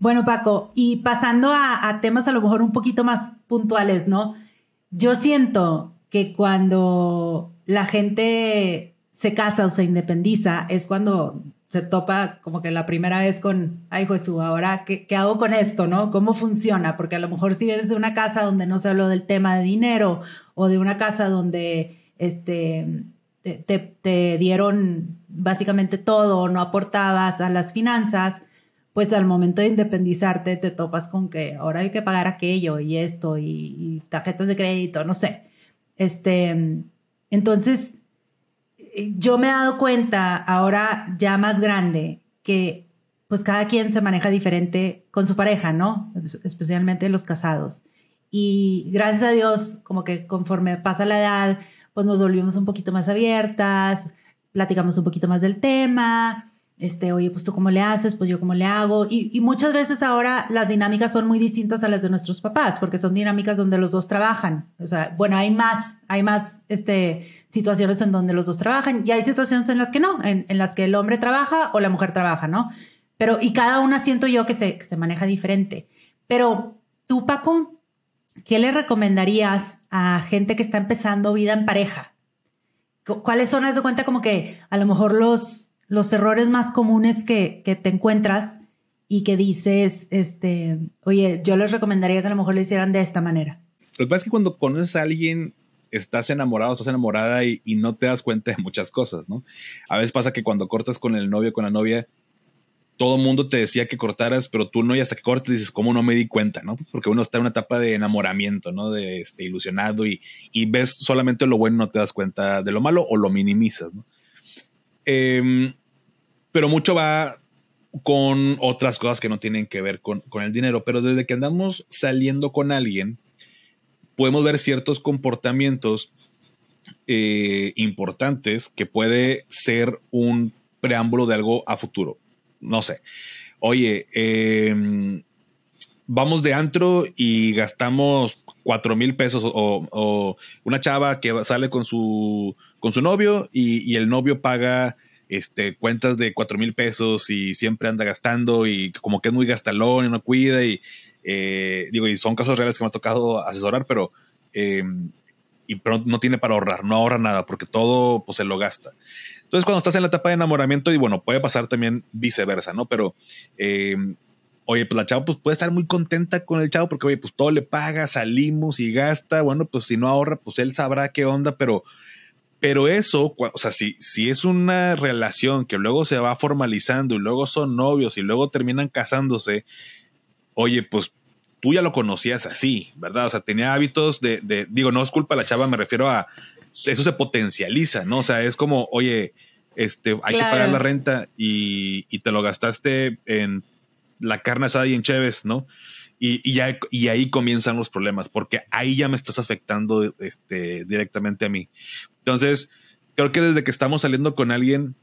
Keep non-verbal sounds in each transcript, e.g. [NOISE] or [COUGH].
Bueno, Paco, y pasando a, temas a lo mejor un poquito más puntuales, ¿no? Yo siento que cuando la gente se casa o se independiza es cuando se topa como que la primera vez con, ay Jesús, ahora ¿qué, ¿qué, hago con esto, no? ¿Cómo funciona? Porque a lo mejor si vienes de una casa donde no se habló del tema de dinero o de una casa donde este, te, te dieron básicamente todo, no aportabas a las finanzas, pues al momento de independizarte te topas con que ahora hay que pagar aquello y esto y, tarjetas de crédito, no sé. Este, entonces, yo me he dado cuenta ahora ya más grande que pues cada quien se maneja diferente con su pareja, ¿no? Especialmente los casados. Y gracias a Dios, como que conforme pasa la edad, pues nos volvimos un poquito más abiertas, platicamos un poquito más del tema, este, oye, pues tú cómo le haces, pues yo cómo le hago. Y, muchas veces ahora las dinámicas son muy distintas a las de nuestros papás, porque son dinámicas donde los dos trabajan. O sea, bueno, hay más, hay más este, situaciones en donde los dos trabajan y hay situaciones en las que no, en, las que el hombre trabaja o la mujer trabaja, ¿no? Pero, y cada una siento yo que se, que se maneja diferente. Pero tú, Paco, ¿qué le recomendarías a gente que está empezando vida en pareja? ¿Cuáles son, las de cuenta, como que a lo mejor los los errores más comunes que, te encuentras y que dices, este, oye, yo les recomendaría que a lo mejor lo hicieran de esta manera. Lo que pasa es que cuando conoces a alguien, estás enamorado, estás enamorada y, no te das cuenta de muchas cosas, ¿no? A veces pasa que cuando cortas con el novio, con la novia, todo el mundo te decía que cortaras, pero tú no, y hasta que cortes dices, ¿cómo no me di cuenta? ¿no? Porque uno está en una etapa de enamoramiento, ¿no? De este, ilusionado y, y ves solamente lo bueno, no te das cuenta de lo malo o lo minimizas, ¿no? Eh, pero mucho va con otras cosas que no tienen que ver con, el dinero. Pero desde que andamos saliendo con alguien, podemos ver ciertos comportamientos eh, importantes que puede ser un preámbulo de algo a futuro. No sé. Oye, em, vamos de antro y gastamos cuatro mil pesos o, una chava que sale con su, con su novio y el novio paga este, cuentas de cuatro mil pesos y siempre anda gastando y como que es muy gastalón y no cuida y eh, digo, y son casos reales que me ha tocado asesorar, pero, em, y, no tiene para ahorrar, no ahorra nada porque todo pues se lo gasta. Entonces cuando estás en la etapa de enamoramiento y bueno, puede pasar también viceversa, ¿no? Pero, em, oye, pues la chava pues puede estar muy contenta con el chavo porque, oye, pues todo le paga, salimos y gasta, bueno, pues si no ahorra, pues él sabrá qué onda, pero pero eso, o sea, si, si es una relación que luego se va formalizando y luego son novios y luego terminan casándose, oye, pues tú ya lo conocías así, ¿verdad? O sea, tenía hábitos de, de digo, no es culpa de la chava, me refiero a, eso se potencializa, ¿no? O sea, es como, oye, este, hay que pagar la renta y, y, te lo gastaste en la carne asada y en Chévez, ¿no? Y, ya, y ahí comienzan los problemas, porque ahí ya me estás afectando este, directamente a mí. Entonces, creo que desde que estamos saliendo con alguien,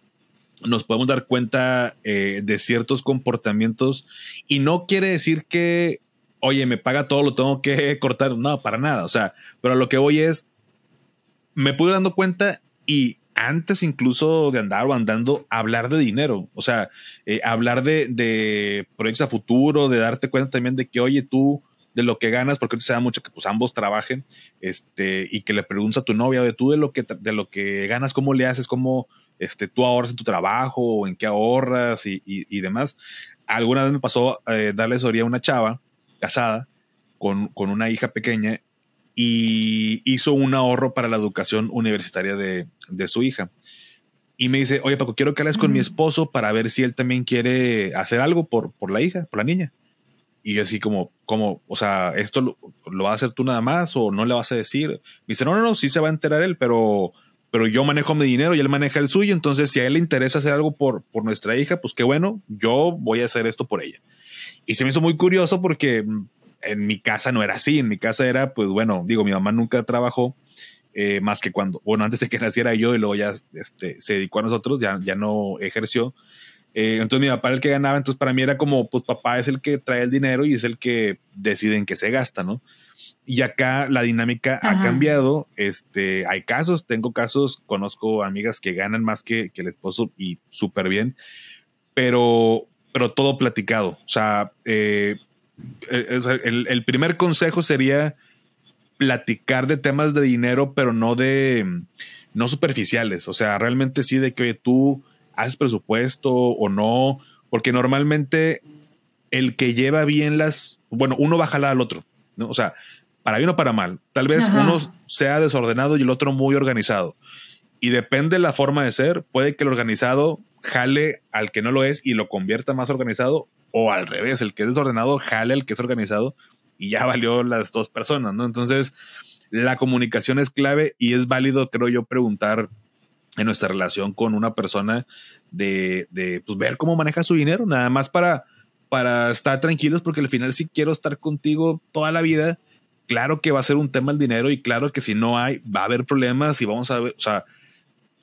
nos podemos dar cuenta eh, de ciertos comportamientos y no quiere decir que, oye, me paga todo, lo tengo que cortar. No, para nada. O sea, pero lo que voy es, me pude dando cuenta y antes incluso de andar o andando, hablar de dinero, o sea, eh, hablar de, de, proyectos a futuro, de darte cuenta también de que, oye, tú de lo que ganas, porque se da mucho que pues ambos trabajen, este, y que le preguntas a tu novia, de tú de lo que, de lo que ganas, cómo le haces, cómo este, tú ahorras en tu trabajo, o en qué ahorras y, y, demás. Alguna vez me pasó eh, darle asesoría a una chava casada con, con una hija pequeña y hizo un ahorro para la educación universitaria de, su hija. Y me dice, oye Paco, quiero que hables con mi esposo para ver si él también quiere hacer algo por, por la hija, por la niña. Y así como, como, o sea, ¿esto lo, lo, vas a hacer tú nada más o no le vas a decir? Me dice, no, no, no, sí se va a enterar él, pero, pero yo manejo mi dinero y él maneja el suyo. Entonces, si a él le interesa hacer algo por, por nuestra hija, pues qué bueno, yo voy a hacer esto por ella. Y se me hizo muy curioso porque en mi casa no era así, en mi casa era, pues bueno, digo, mi mamá nunca trabajó, eh, más que cuando, bueno, [LAUGHS] antes de que naciera yo y luego ya este, se dedicó a nosotros, ya, ya no ejerció. Eh, entonces mi papá era el que ganaba, entonces para mí era como, pues papá es el que trae el dinero y es el que decide en qué se gasta, ¿no? Y acá la dinámica ha cambiado. Este, hay casos, tengo casos, conozco amigas que ganan más que, que el esposo y súper bien, pero, pero todo platicado. O sea, eh, eh, el, primer consejo sería platicar de temas de dinero, pero no de, no superficiales. O sea, realmente sí de que tú haces presupuesto o no, porque normalmente el que lleva bien las, bueno, uno va a jalar al otro, ¿no? O sea, para bien o para mal. Tal vez uno sea desordenado y el otro muy organizado. Y depende de la forma de ser, puede que el organizado jale al que no lo es y lo convierta más organizado o al revés, el que es desordenado jale al que es organizado y ya valió las dos personas, ¿no? Entonces, la comunicación es clave y es válido, creo yo, preguntar en nuestra relación con una persona de, de pues, ver cómo maneja su dinero, nada más para, para estar tranquilos, porque al final si quiero estar contigo toda la vida, claro que va a ser un tema el dinero y claro que si no hay, va a haber problemas y vamos a ver, o sea,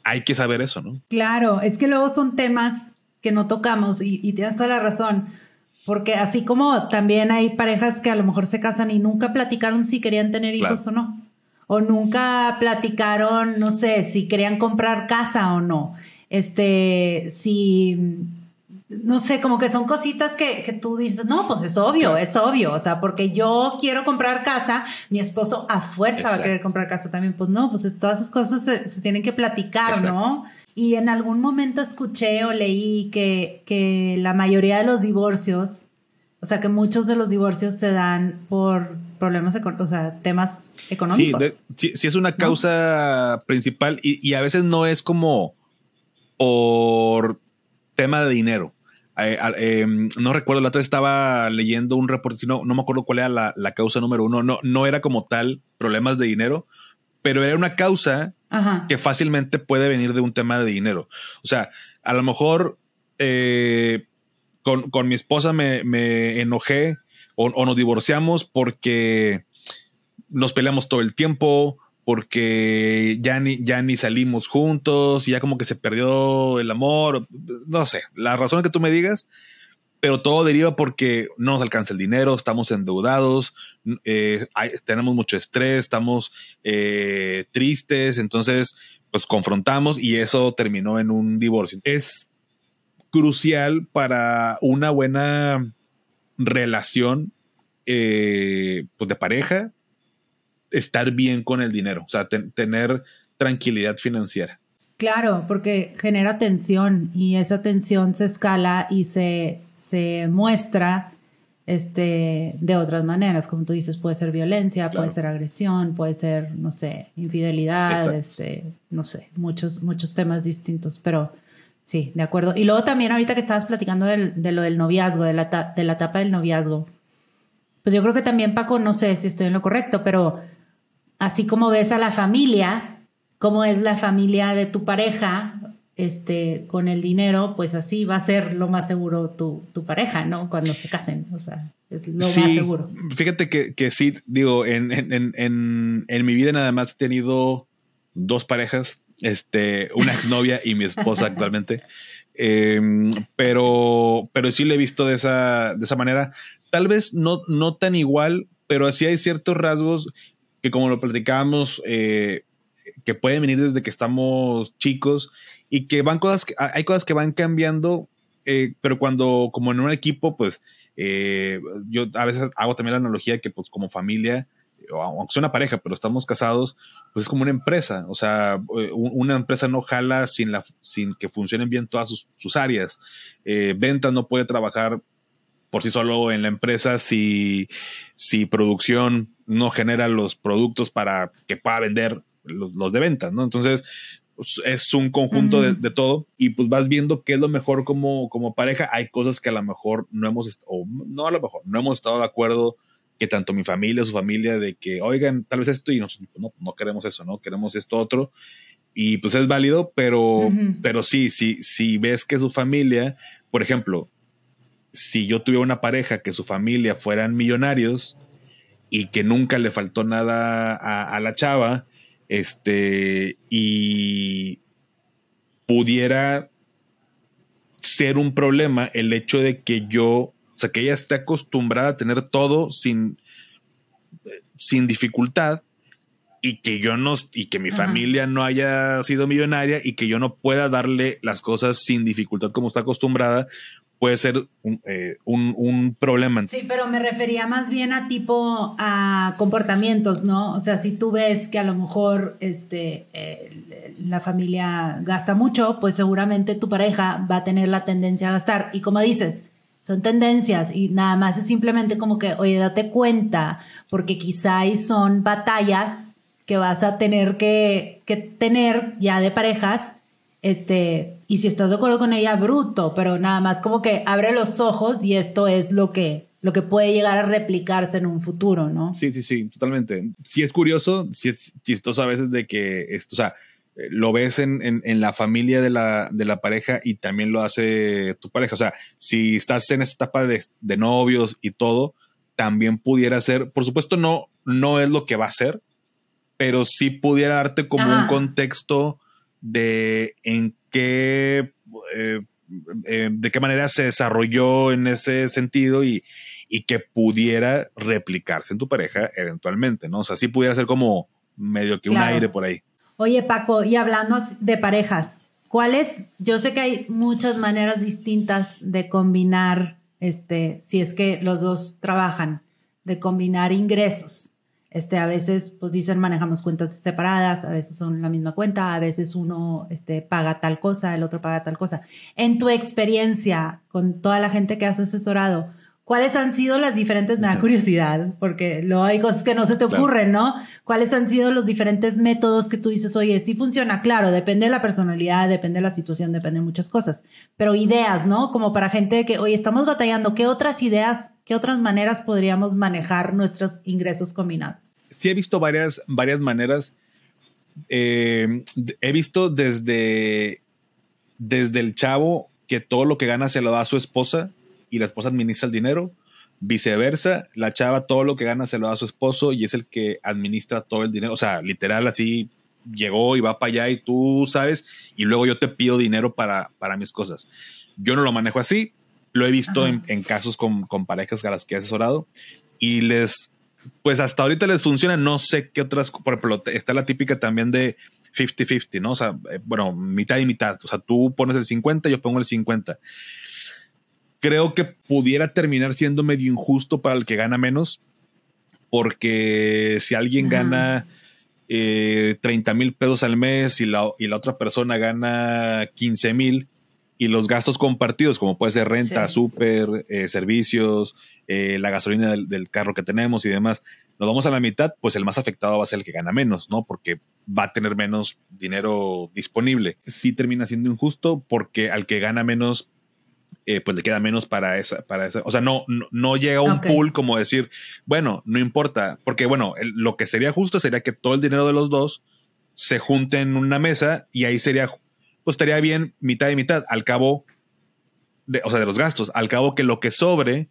hay que saber eso, ¿no? Claro, es que luego son temas que no tocamos y, tienes toda la razón. Porque así como también hay parejas que a lo mejor se casan y nunca platicaron si querían tener hijos o no. O nunca platicaron, no sé, si querían comprar casa o no. Este, si no sé, como que son cositas que, que, tú dices, no, pues es obvio, es obvio, o sea, porque yo quiero comprar casa, mi esposo a fuerza va a querer comprar casa también, pues no, pues todas esas cosas se, tienen que platicar, ¿no? Y en algún momento escuché o leí que, que la mayoría de los divorcios, o sea, que muchos de los divorcios se dan por problemas, o sea, temas económicos. Sí, sí, es una causa principal y, y a veces no es como por tema de dinero. Eh, em, no recuerdo, la otra vez estaba leyendo un reporte, no, no me acuerdo cuál era la, causa número uno. No, no era como tal problemas de dinero, pero era una causa que fácilmente puede venir de un tema de dinero. O sea, a lo mejor eh, con, mi esposa me, enojé o, o, nos divorciamos porque nos peleamos todo el tiempo porque ya ni, ya ni salimos juntos, y ya como que se perdió el amor, no sé, la razón que tú me digas, pero todo deriva porque no nos alcanza el dinero, estamos endeudados, eh, tenemos mucho estrés, estamos eh, tristes, entonces pues confrontamos y eso terminó en un divorcio. Es crucial para una buena relación eh, pues de pareja, estar bien con el dinero, o sea, tener tranquilidad financiera. Claro, porque genera tensión y esa tensión se escala y se, se muestra este, de otras maneras, como tú dices, puede ser violencia, puede ser agresión, puede ser, no sé, infidelidad, este, no sé, muchos, muchos temas distintos, pero sí, de acuerdo. Y luego también ahorita que estabas platicando de lo del noviazgo, de la, de la etapa del noviazgo, pues yo creo que también, Paco, no sé si estoy en lo correcto, pero así como ves a la familia, cómo es la familia de tu pareja, este, con el dinero, pues así va a ser lo más seguro tu, tu pareja, ¿no? Cuando se casen, o sea, es lo más seguro. Fíjate que, que sí, digo, en, en, en, en, mi vida nada más he tenido dos parejas, este, una exnovia y mi esposa actualmente. [LAUGHS] Em, pero, pero sí le he visto de esa, de esa manera. Tal vez no, no tan igual, pero sí hay ciertos rasgos que como lo platicábamos, eh, que pueden venir desde que estamos chicos y que van cosas, que, hay cosas que van cambiando, eh, pero cuando, como en un equipo, pues eh, yo a veces hago también la analogía que pues como familia, aunque sea una pareja, pero estamos casados, pues es como una empresa. O sea, una empresa no jala sin, la, sin que funcionen bien todas sus, sus áreas. ventas no puede trabajar por sí solo en la empresa si, si producción no genera los productos para que pueda vender los, de ventas, ¿no? Entonces, pues, es un conjunto de, todo y pues vas viendo qué es lo mejor como, como pareja. Hay cosas que a lo mejor no hemos, o no a lo mejor, no hemos estado de acuerdo que tanto mi familia, su familia, de que, oigan, tal vez esto y nosotros no, no queremos eso, ¿no? Queremos esto otro. Y pues es válido, pero, pero sí, sí, si ves que su familia, por ejemplo, si yo tuviera una pareja que su familia fueran millonarios y que nunca le faltó nada a, la chava, este, y pudiera ser un problema el hecho de que yo, o sea, que ella esté acostumbrada a tener todo sin, sin dificultad y que yo no, y que mi familia no haya sido millonaria y que yo no pueda darle las cosas sin dificultad como está acostumbrada, puede ser eh, un, problema. Sí, pero me refería más bien a tipo a comportamientos, ¿no? O sea, si tú ves que a lo mejor este, eh, la familia gasta mucho, pues seguramente tu pareja va a tener la tendencia a gastar. Y como dices, son tendencias y nada más es simplemente como que, oye, date cuenta, porque quizá ahí son batallas que vas a tener que, que tener ya de parejas este, y si estás de acuerdo con ella, bruto, pero nada más como que abre los ojos y esto es lo que, lo que puede llegar a replicarse en un futuro, ¿no? Sí, sí, sí, totalmente. Sí es curioso, sí es chistoso a veces de que esto, o sea, eh, lo ves en, en, la familia de la, de la, pareja y también lo hace tu pareja. O sea, si estás en esta etapa de, de novios y todo, también pudiera ser, por supuesto no, no es lo que va a ser, pero sí pudiera darte como un contexto de en qué, eh, eh, de qué manera se desarrolló en ese sentido y, y, que pudiera replicarse en tu pareja eventualmente, ¿no? O sea, sí pudiera ser como medio que un aire por ahí. Oye, Paco, y hablando de parejas, ¿cuáles? Yo sé que hay muchas maneras distintas de combinar, este, si es que los dos trabajan, de combinar ingresos. Este, a veces, pues dicen, manejamos cuentas separadas, a veces son la misma cuenta, a veces uno este, paga tal cosa, el otro paga tal cosa. En tu experiencia con toda la gente que has asesorado, ¿cuáles han sido las diferentes, me da curiosidad, porque luego hay cosas que no se te ocurren, ¿no? ¿Cuáles han sido los diferentes métodos que tú dices, oye, sí funciona? Claro, depende de la personalidad, depende de la situación, depende de muchas cosas, pero ideas, ¿no? Como para gente que, oye, estamos batallando, ¿qué otras ideas ¿qué otras maneras podríamos manejar nuestros ingresos combinados? Sí, he visto varias, varias maneras. Eh, he visto desde, desde el chavo que todo lo que gana se lo da a su esposa y la esposa administra el dinero. Viceversa, la chava todo lo que gana se lo da a su esposo y es el que administra todo el dinero. O sea, literal así llegó y va para allá y tú sabes, y luego yo te pido dinero para, para mis cosas. Yo no lo manejo así, lo he visto en, casos con, parejas a las que he asesorado y les, pues hasta ahorita les funciona. No sé qué otras, por ejemplo, está la típica también de 50-50, ¿no? O sea, eh, bueno, mitad y mitad. O sea, tú pones el 50, yo pongo el 50. Creo que pudiera terminar siendo medio injusto para el que gana menos, porque si alguien gana 30 eh, mil pesos al mes y la, y la otra persona gana 15 mil, y los gastos compartidos, como puede ser renta, súper, eh, servicios, eh, la gasolina del, carro que tenemos y demás, nos vamos a la mitad, pues el más afectado va a ser el que gana menos, ¿no? Porque va a tener menos dinero disponible. Sí termina siendo injusto porque al que gana menos, eh, pues le queda menos para esa, para esa. O sea, no, no, llega a un pool como decir, bueno, no importa, porque bueno, lo que sería justo sería que todo el dinero de los dos se junte en una mesa y ahí sería pues estaría bien mitad y mitad. Al cabo, de, o sea, de los gastos, al cabo que lo que sobre,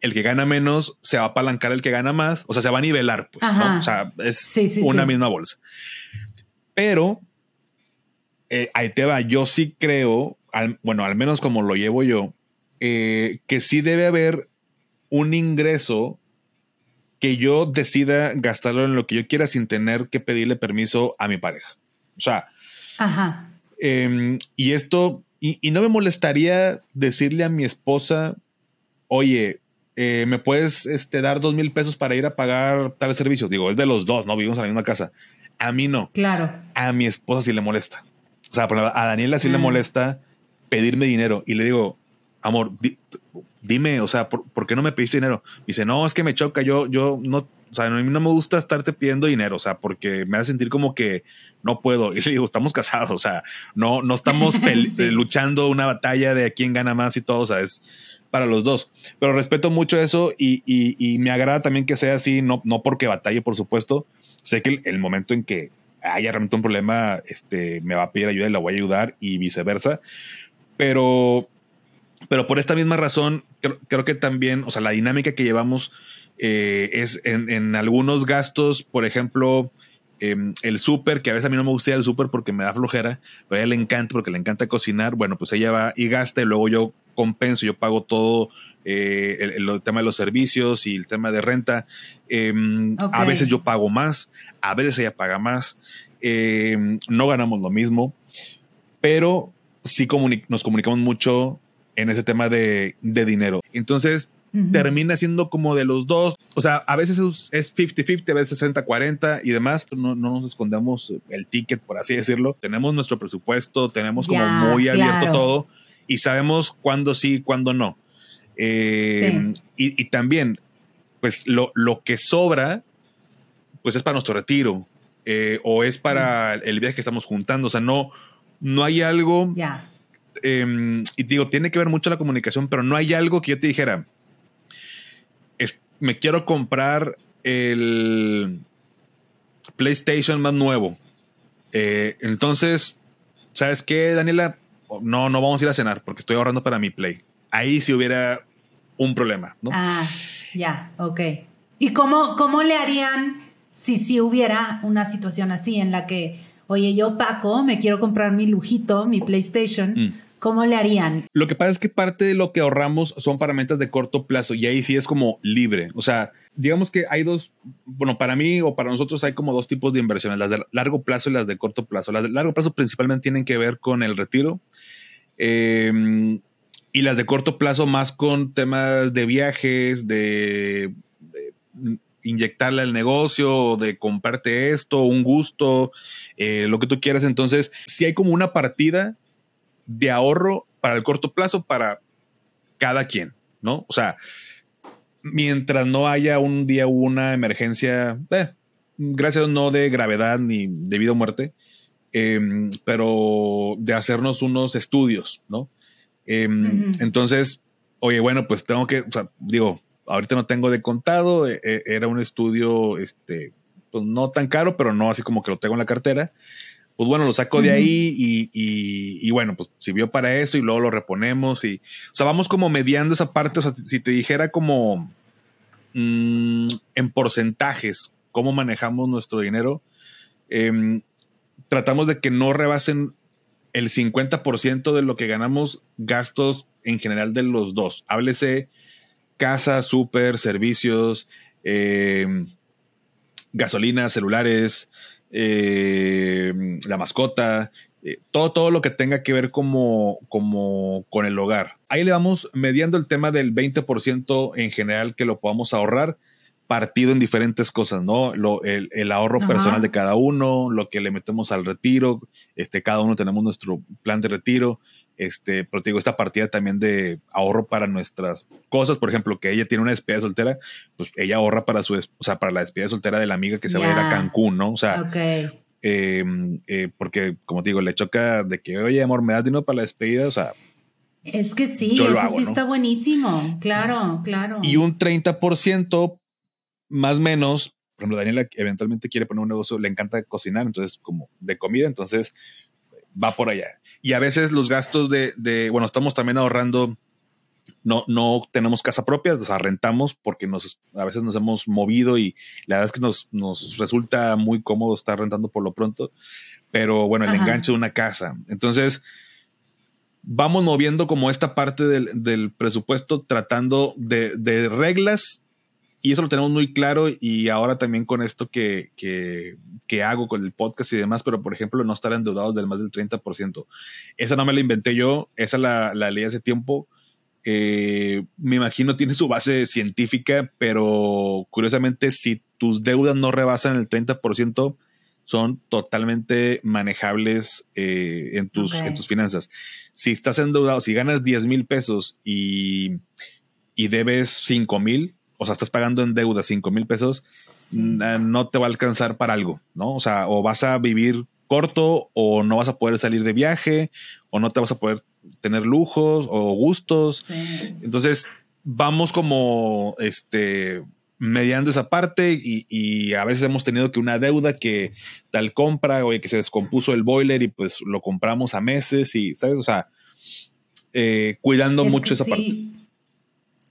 el que gana menos se va a apalancar el que gana más, o sea, se va a nivelar, pues, ¿no? O sea, es una misma bolsa. Pero eh, ahí te va, yo sí creo, bueno, al menos como lo llevo yo, eh, que sí debe haber un ingreso que yo decida gastarlo en lo que yo quiera sin tener que pedirle permiso a mi pareja. O sea, Ajá. Em, y esto, y, no me molestaría decirle a mi esposa, oye, eh, ¿me puedes este, dar dos mil pesos para ir a pagar tal servicio? Digo, es de los dos, ¿no? Vivimos en la misma casa. A mí no. Claro. A mi esposa sí le molesta. O sea, a Daniela sí le ah. molesta pedirme dinero. Y le digo, amor, dime, o sea, ¿por, qué no me pediste dinero? dice, no, es que me choca, yo, yo no, o sea, a mí no me gusta estarte pidiendo dinero, o sea, porque me hace sentir como que no puedo. Y le digo, estamos casados, o sea, no, no estamos [LAUGHS] luchando una batalla de quién gana más y todo, o sea, es para los dos. Pero respeto mucho eso y, y, me agrada también que sea así, no, no porque batalle, por supuesto. Sé que el, momento en que haya realmente un problema, este, me va a pedir ayuda y la voy a ayudar y viceversa. Pero, pero por esta misma razón, creo, creo que también, o sea, la dinámica que llevamos Eh, es en, en, algunos gastos, por ejemplo, em, el súper, que a veces a mí no me gusta el súper porque me da flojera, pero a ella le encanta porque le encanta cocinar. Bueno, pues ella va y gasta y luego yo compenso, yo pago todo eh, el, tema de los servicios y el tema de renta. Em, a veces yo pago más, a veces ella paga más. Em, no ganamos lo mismo, pero sí nos comunicamos mucho en ese tema de, dinero. Entonces, termina siendo como de los dos. O sea, a veces es 50-50, a veces 60-40 y demás. No, nos escondemos el ticket, por así decirlo. Tenemos nuestro presupuesto, tenemos como muy abierto todo y sabemos cuándo sí, cuándo no. Eh, y, también, pues lo, lo, que sobra, pues es para nuestro retiro eh, o es para el viaje que estamos juntando. O sea, no, no hay algo. Em, y digo, tiene que ver mucho la comunicación, pero no hay algo que yo te dijera. me quiero comprar el PlayStation más nuevo. Eh, entonces, ¿sabes qué, Daniela? No, no vamos a ir a cenar porque estoy ahorrando para mi Play ahí sí hubiera un problema, ¿no? Ah, ya, ok. ¿Y cómo, cómo le harían si sí hubiera una situación así en la que, oye, yo Paco, me quiero comprar mi lujito, mi PlayStation? Mm. ¿Cómo le harían? Lo que pasa es que parte de lo que ahorramos son para metas de corto plazo y ahí sí es como libre. O sea, digamos que hay dos, bueno, para mí o para nosotros hay como dos tipos de inversiones, las de largo plazo y las de corto plazo. Las de largo plazo principalmente tienen que ver con el retiro. Eh, y las de corto plazo más con temas de viajes, de, inyectarle al negocio, de comprarte esto, un gusto, eh, lo que tú quieras. Entonces, si hay como una partida de ahorro para el corto plazo para cada quien, ¿no? O sea, mientras no haya un día una emergencia, eh, gracias no de gravedad ni de vida o muerte, em, pero de hacernos unos estudios, ¿no? Em, entonces, oye, bueno, pues tengo que, o sea, digo, ahorita no tengo de contado, e, e, era un estudio, este, pues no tan caro, pero no así como que lo tengo en la cartera. Pues bueno, lo saco de ahí y, y, bueno, pues sirvió para eso y luego lo reponemos y, o sea, vamos como mediando esa parte, o sea, si te dijera como mm, en porcentajes cómo manejamos nuestro dinero, em, tratamos de que no rebasen el 50% de lo que ganamos gastos en general de los dos. Háblese casa, súper, servicios, eh, gasolina, celulares, eh, la mascota, eh, todo, todo lo que tenga que ver como, como con el hogar. Ahí le vamos mediando el tema del 20% en general que lo podamos ahorrar partido en diferentes cosas, ¿no? el, ahorro personal de cada uno, lo que le metemos al retiro, este, cada uno tenemos nuestro plan de retiro, este, pero te digo, esta partida también de ahorro para nuestras cosas, por ejemplo, que ella tiene una despedida soltera, pues ella ahorra para su, o sea, para la despedida soltera de la amiga que se va a ir a Cancún, ¿no? O sea, em, eh, porque como te digo, le choca de que, oye, amor, me das dinero para la despedida, o sea, es que sí, eso sí está buenísimo, claro, claro. Y un 30% más o menos, por ejemplo, Daniela eventualmente quiere poner un negocio, le encanta cocinar, entonces como de comida, entonces va por allá. Y a veces los gastos de, bueno, estamos también ahorrando, no, no tenemos casa propia, o sea, rentamos porque nos, a veces nos hemos movido y la verdad es que nos, nos resulta muy cómodo estar rentando por lo pronto, pero bueno, el enganche de una casa. Entonces, vamos moviendo como esta parte del, del presupuesto tratando de, de reglas y eso lo tenemos muy claro y ahora también con esto que, que, hago con el podcast y demás, pero por ejemplo no estar endeudados del más del 30%. Esa no me la inventé yo, esa la, la leí hace tiempo. Eh, me imagino tiene su base científica, pero curiosamente si tus deudas no rebasan el 30%, son totalmente manejables eh, en, tus, en tus finanzas. Si estás endeudado, si ganas 10 mil pesos y, y debes 5 mil, o sea, estás pagando en deuda 5 mil pesos, no te va a alcanzar para algo, ¿no? O sea, o vas a vivir corto o no vas a poder salir de viaje o no te vas a poder tener lujos o gustos. Entonces, vamos como este mediando esa parte y, a veces hemos tenido que una deuda que tal compra, o que se descompuso el boiler y pues lo compramos a meses y, ¿sabes? O sea, eh, cuidando mucho esa parte.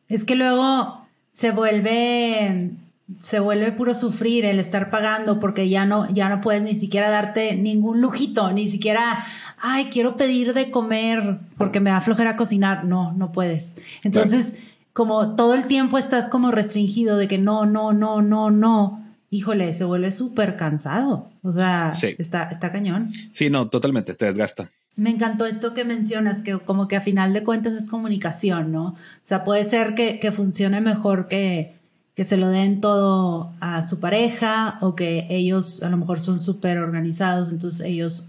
Es que luego se vuelve se vuelve puro sufrir el estar pagando porque ya no ya no puedes ni siquiera darte ningún lujito, ni siquiera ay, quiero pedir de comer porque me da flojera cocinar. No, no puedes. Entonces, como todo el tiempo estás como restringido de que no, no, no, no, no. Híjole, se vuelve súper cansado. O sea, está, está cañón. Sí, no, totalmente, te desgasta. Me encantó esto que mencionas, que como que a final de cuentas es comunicación, ¿no? O sea, puede ser que, funcione mejor que, que se lo den todo a su pareja o que ellos a lo mejor son súper organizados, entonces ellos,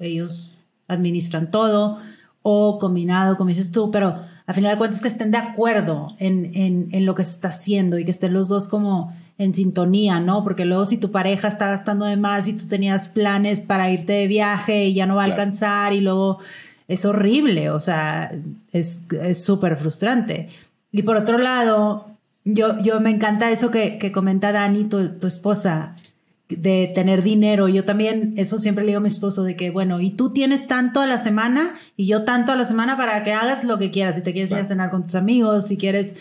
ellos administran todo o combinado, como dices tú, pero a final de cuentas que estén de acuerdo en, en, en, lo que se está haciendo y que estén los dos como en sintonía, ¿no? Porque luego si tu pareja está gastando de más y tú tenías planes para irte de viaje y ya no va a alcanzar y luego es horrible, o sea, es súper frustrante. Y por otro lado, yo, yo me encanta eso que, que comenta Dani, tu, tu esposa, de tener dinero. Yo también, eso siempre le digo a mi esposo, de que, bueno, y tú tienes tanto a la semana y yo tanto a la semana para que hagas lo que quieras. Si te quieres ir a cenar con tus amigos, si quieres,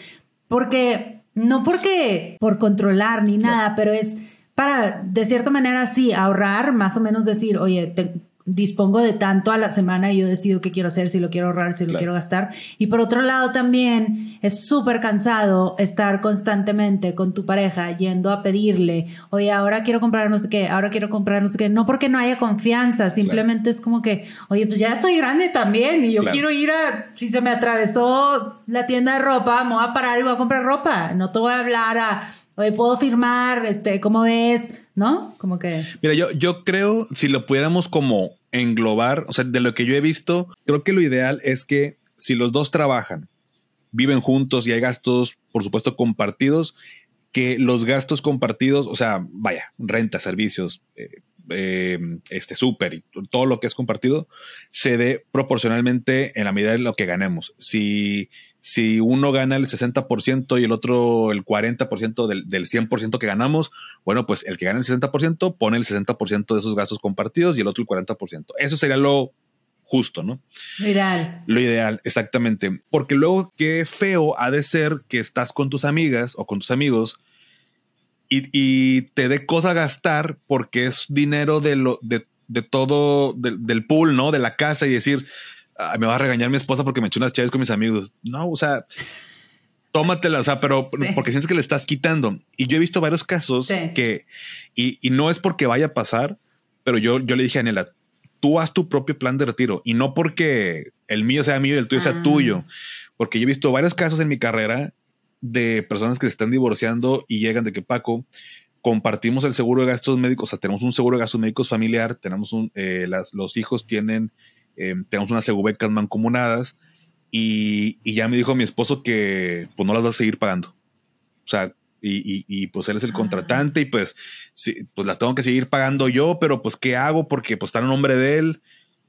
porque, no porque por controlar ni nada, pero es para, de cierta manera, sí, ahorrar, más o menos decir, oye, te, dispongo de tanto a la semana y yo decido qué quiero hacer, si lo quiero ahorrar, si lo quiero gastar. Y por otro lado también es súper cansado estar constantemente con tu pareja yendo a pedirle, oye, ahora quiero comprar no sé qué, ahora quiero comprar no sé qué, no porque no haya confianza, simplemente es como que, oye, pues ya estoy grande también y yo quiero ir a, si se me atravesó la tienda de ropa, me voy a parar y voy a comprar ropa, no te voy a hablar a, oye, puedo firmar, este, ¿cómo ves? ¿No? Como que... Mira, yo, yo creo, si lo pudiéramos como englobar, o sea, de lo que yo he visto, creo que lo ideal es que si los dos trabajan, viven juntos y hay gastos, por supuesto, compartidos, que los gastos compartidos, o sea, vaya, renta, servicios, eh, eh, este súper y todo lo que es compartido se dé proporcionalmente en la medida de lo que ganemos. Si, si uno gana el 60% y el otro el 40% del, del 100% que ganamos, bueno, pues el que gana el 60% pone el 60% de esos gastos compartidos y el otro el 40%. Eso sería lo justo, ¿no? Lo ideal. Lo ideal, exactamente. Porque luego qué feo ha de ser que estás con tus amigas o con tus amigos y, te dé cosa gastar porque es dinero de, lo, de, de todo, del pool, ¿no? De la casa y decir, me va a regañar mi esposa porque me eché unas chaves con mis amigos. No, o sea, tómatela, o sea, pero porque sientes que le estás quitando. Y yo he visto varios casos que, y, y, no es porque vaya a pasar, pero yo, yo le dije a Anela, tú haz tu propio plan de retiro y no porque el mío sea mío y el tuyo sea ah. tuyo, porque yo he visto varios casos en mi carrera de personas que se están divorciando y llegan de que Paco, compartimos el seguro de gastos médicos, o sea, tenemos un seguro de gastos médicos familiar, tenemos un, eh, las, los hijos tienen, eh, tenemos unas segubecas mancomunadas y, y, ya me dijo mi esposo que pues no las va a seguir pagando. O sea, y, y, pues él es el ah. contratante y pues, sí, pues las tengo que seguir pagando yo, pero pues ¿qué hago? Porque pues está en nombre de él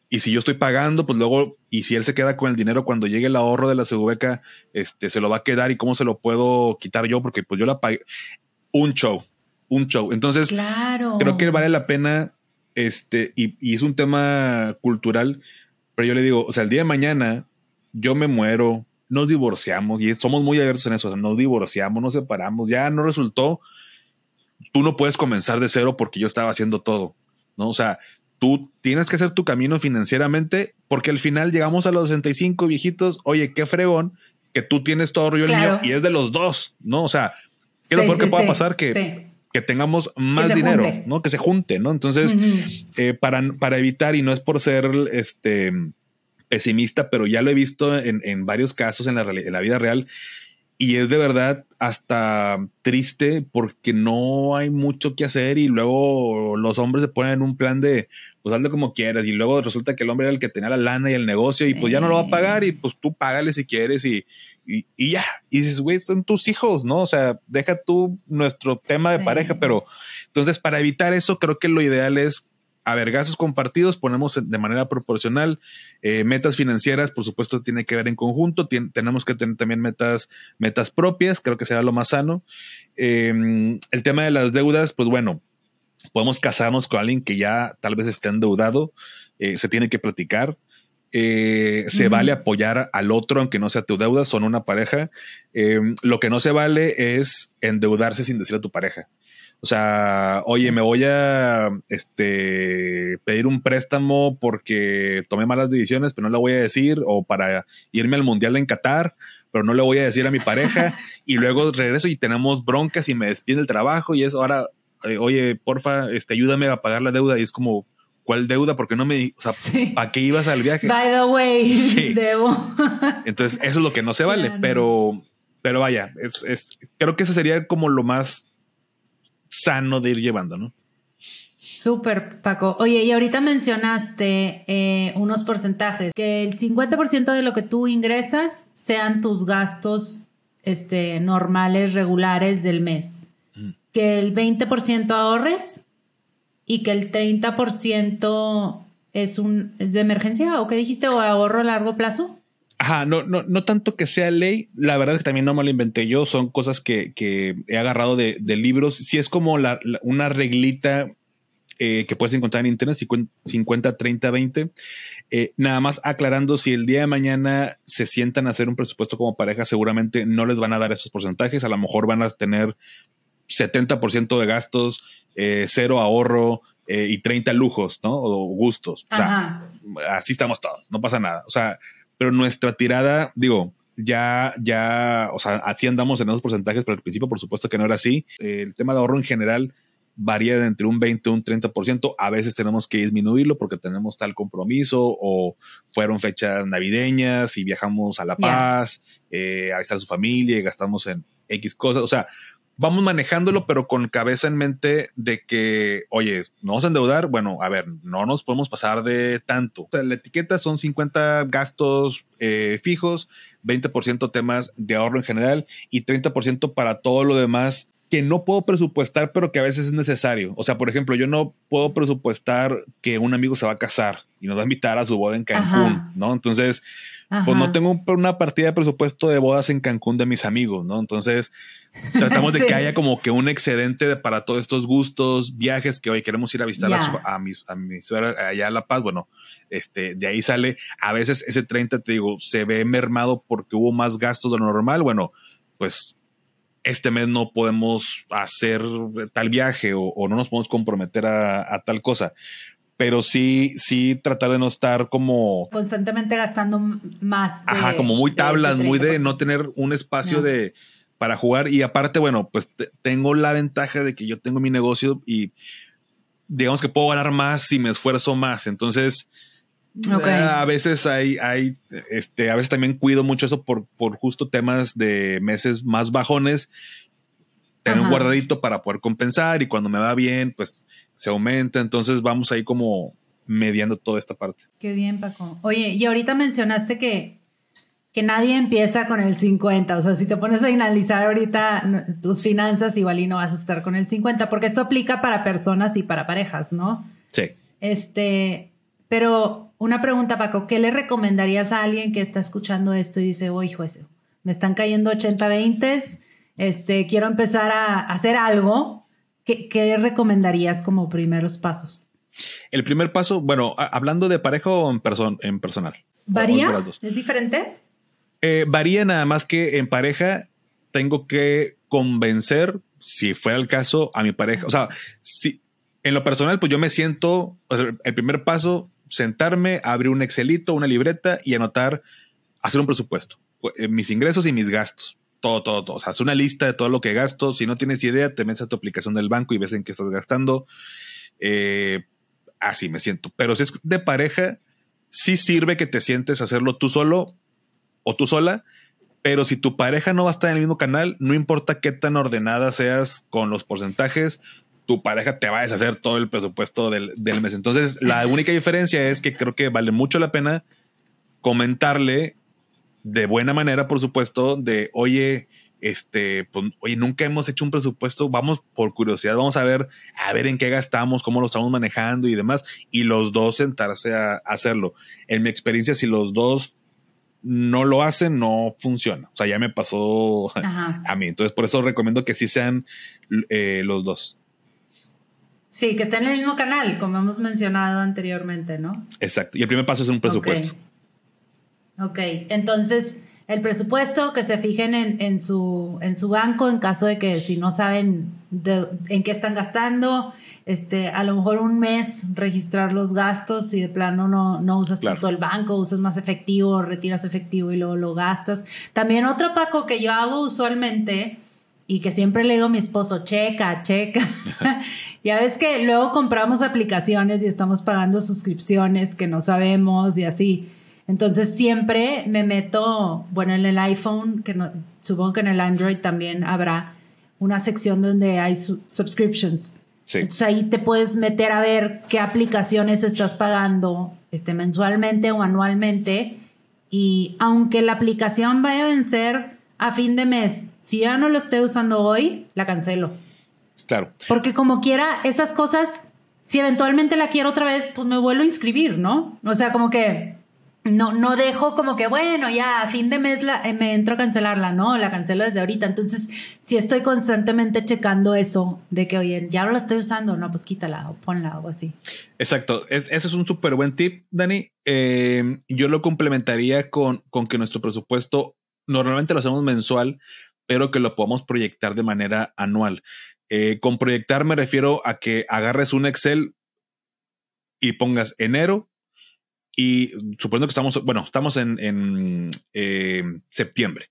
y si yo estoy pagando, pues luego, y si él se queda con el dinero cuando llegue el ahorro de la Segubeca, este, se lo va a quedar y cómo se lo puedo quitar yo, porque pues yo la pagué. Un show, un show. Entonces, creo que vale la pena, este, y, y es un tema cultural, pero yo le digo, o sea, el día de mañana yo me muero, nos divorciamos y somos muy abiertos en eso, o sea, nos divorciamos, nos separamos, ya no resultó, tú no puedes comenzar de cero porque yo estaba haciendo todo, ¿no? O sea, tú tienes que hacer tu camino financieramente, porque al final llegamos a los 65 viejitos, oye, qué fregón, que tú tienes todo yo el mío y es de los dos, ¿no? O sea, ¿qué es lo peor que pueda pasar? Que, que tengamos más dinero, ¿no? Que se junte, ¿no? Entonces, eh, para, para evitar, y no es por ser este pesimista, pero ya lo he visto en, en varios casos en la, en la vida real, y es de verdad hasta triste porque no hay mucho que hacer y luego los hombres se ponen en un plan de pues hazlo como quieras y luego resulta que el hombre era el que tenía la lana y el negocio y pues ya no lo va a pagar y pues tú págale si quieres y, y, y ya. Y dices, güey, son tus hijos, ¿no? O sea, deja tú nuestro tema de pareja, pero entonces para evitar eso creo que lo ideal es a ver, gastos compartidos ponemos de manera proporcional. Eh, metas financieras, por supuesto, tiene que ver en conjunto. tenemos que tener también metas, metas propias, creo que será lo más sano. Em, el tema de las deudas, pues bueno, podemos casarnos con alguien que ya tal vez esté endeudado, eh, se tiene que platicar. Eh, se vale apoyar al otro, aunque no sea tu deuda, son una pareja. Eh, lo que no se vale es endeudarse sin decir a tu pareja. O sea, oye, me voy a este, pedir un préstamo porque tomé malas decisiones, pero no le voy a decir, o para irme al Mundial en Qatar, pero no le voy a decir a mi pareja, [LAUGHS] y luego regreso y tenemos broncas y me despide el trabajo, y es ahora, eh, oye, porfa, este, ayúdame a pagar la deuda, y es como, ¿cuál deuda? Porque no me, o sea, ¿para qué ibas al viaje? By the way, [LAUGHS] debo. Entonces, eso es lo que no se vale, pero, pero vaya, es, es, creo que eso sería como lo más sano de ir llevando, ¿no? Súper, Paco. Oye, y ahorita mencionaste eh, unos porcentajes, que el 50% de lo que tú ingresas sean tus gastos este, normales, regulares del mes. Mm. Que el 20% ahorres y que el 30% es, un, es de emergencia, ¿o qué dijiste? ¿O ahorro a largo plazo? Ajá, no, no, no tanto que sea ley, la verdad es que también no me lo inventé yo, son cosas que, he agarrado de, libros. Si es como una reglita eh, que puedes encontrar en internet, 50, 30, 20. nada más aclarando, si el día de mañana se sientan a hacer un presupuesto como pareja, seguramente no les van a dar esos porcentajes, a lo mejor van a tener 70% de gastos, eh, cero ahorro, eh, y 30 lujos, ¿no? O gustos. O sea, así estamos todos, no pasa nada. O sea, pero nuestra tirada, digo, ya, ya, o sea, así andamos en esos porcentajes, pero al principio, por supuesto que no era así. El tema de ahorro en general varía de entre un 20 y un 30%. A veces tenemos que disminuirlo porque tenemos tal compromiso o fueron fechas navideñas y viajamos a La Paz, eh, a estar su familia y gastamos en X cosas. O sea, vamos manejándolo, pero con cabeza en mente de que, oye, no vamos a endeudar. Bueno, a ver, no nos podemos pasar de tanto. la etiqueta son 50 gastos eh, fijos, 20% temas de ahorro en general y 30% para todo lo demás que no puedo presupuestar, pero que a veces es necesario. O sea, por ejemplo, yo no puedo presupuestar que un amigo se va a casar y nos va a invitar a su boda en Cancún, ¿no? Entonces, pues no tengo una partida de presupuesto de bodas en Cancún de mis amigos, ¿no? Entonces tratamos de que haya como que un excedente para todos estos gustos, viajes que hoy queremos ir a visitar a, mis, a mi suegra allá a La Paz. Bueno, este, de ahí sale, a veces ese 30, te digo, se ve mermado porque hubo más gastos de lo normal. Bueno, pues este mes no podemos hacer tal viaje o, no nos podemos comprometer a tal cosa pero sí, sí tratar de no estar como... Constantemente gastando más. Ajá, como muy tablas, muy de no tener un espacio de para jugar y aparte, bueno, pues tengo la ventaja de que yo tengo mi negocio y digamos que puedo ganar más si me esfuerzo más. Entonces, a veces hay, hay, este, a veces también cuido mucho eso por, por justo temas de meses más bajones. Tener un guardadito para poder compensar y cuando me va bien, pues se aumenta, entonces vamos ahí como mediando toda esta parte. Qué bien, Paco. Oye, y ahorita mencionaste que, que nadie empieza con el 50, o sea, si te pones a analizar ahorita tus finanzas, igual y no vas a estar con el 50, porque esto aplica para personas y para parejas, ¿no? Sí. Este, pero una pregunta, Paco, ¿qué le recomendarías a alguien que está escuchando esto y dice, oye, juez, me están cayendo 80-20, este, quiero empezar a hacer algo, ¿Qué, recomendarías como primeros pasos? El primer paso, bueno, hablando de pareja o en, en personal. ¿Varía? ¿Es diferente? Eh, varía nada más que en pareja tengo que convencer, si fuera el caso, a mi pareja. O sea, si en lo personal, pues yo me siento, el primer paso, sentarme, abrir un Excelito, una libreta y anotar, hacer un presupuesto, eh, mis ingresos y mis gastos todo, todo, todo. O sea, haz una lista de todo lo que gasto. Si no tienes idea, te metes a tu aplicación del banco y ves en qué estás gastando. Eh, así me siento. Pero si es de pareja, sí sirve que te sientes hacerlo tú solo o tú sola. Pero si tu pareja no va a estar en el mismo canal, no importa qué tan ordenada seas con los porcentajes, tu pareja te va a deshacer todo el presupuesto del mes. Entonces, la única diferencia es que creo que vale mucho la pena comentarle de buena manera, por supuesto, de, oye, este, pues, oye, nunca hemos hecho un presupuesto, vamos por curiosidad, vamos a ver, a ver en qué gastamos, cómo lo estamos manejando y demás, y los dos sentarse a, hacerlo. En mi experiencia, si los dos no lo hacen, no funciona. O sea, ya me pasó a mí. Entonces, por eso recomiendo que sí sean eh, los dos. Sí, que estén en el mismo canal, como hemos mencionado anteriormente, ¿no? Exacto. Y el primer paso es un presupuesto. Ok, entonces el presupuesto que se fijen en, su, en su banco en caso de que si no saben en qué están gastando, este, a lo mejor un mes registrar los gastos y de plano no, no usas todo el banco, usas más efectivo, retiras efectivo y luego lo gastas. También otro paco que yo hago usualmente y que siempre le digo a mi esposo, checa, checa. [LAUGHS] ya ves que luego compramos aplicaciones y estamos pagando suscripciones que no sabemos y así. Entonces siempre me meto, bueno, en el iPhone, que no, supongo que en el Android también habrá una sección donde hay subscriptions. Entonces ahí te puedes meter a ver qué aplicaciones estás pagando este, mensualmente o anualmente. Y aunque la aplicación vaya a vencer a fin de mes, si ya no lo estoy usando hoy, la cancelo. Claro. Porque como quiera, esas cosas, si eventualmente la quiero otra vez, pues me vuelvo a inscribir, ¿no? O sea, como que no, no dejo como que, bueno, ya a fin de mes la, eh, me entro a cancelarla, no, la cancelo desde ahorita. Entonces, si estoy constantemente checando eso, de que, oye, ya no la estoy usando, no, pues quítala o ponla o así. Exacto, es, ese es un súper buen tip, Dani. Eh, yo lo complementaría con, con que nuestro presupuesto normalmente lo hacemos mensual, pero que lo podamos proyectar de manera anual. Eh, con proyectar me refiero a que agarres un Excel y pongas enero, y suponiendo que estamos, bueno, estamos en, eh, septiembre.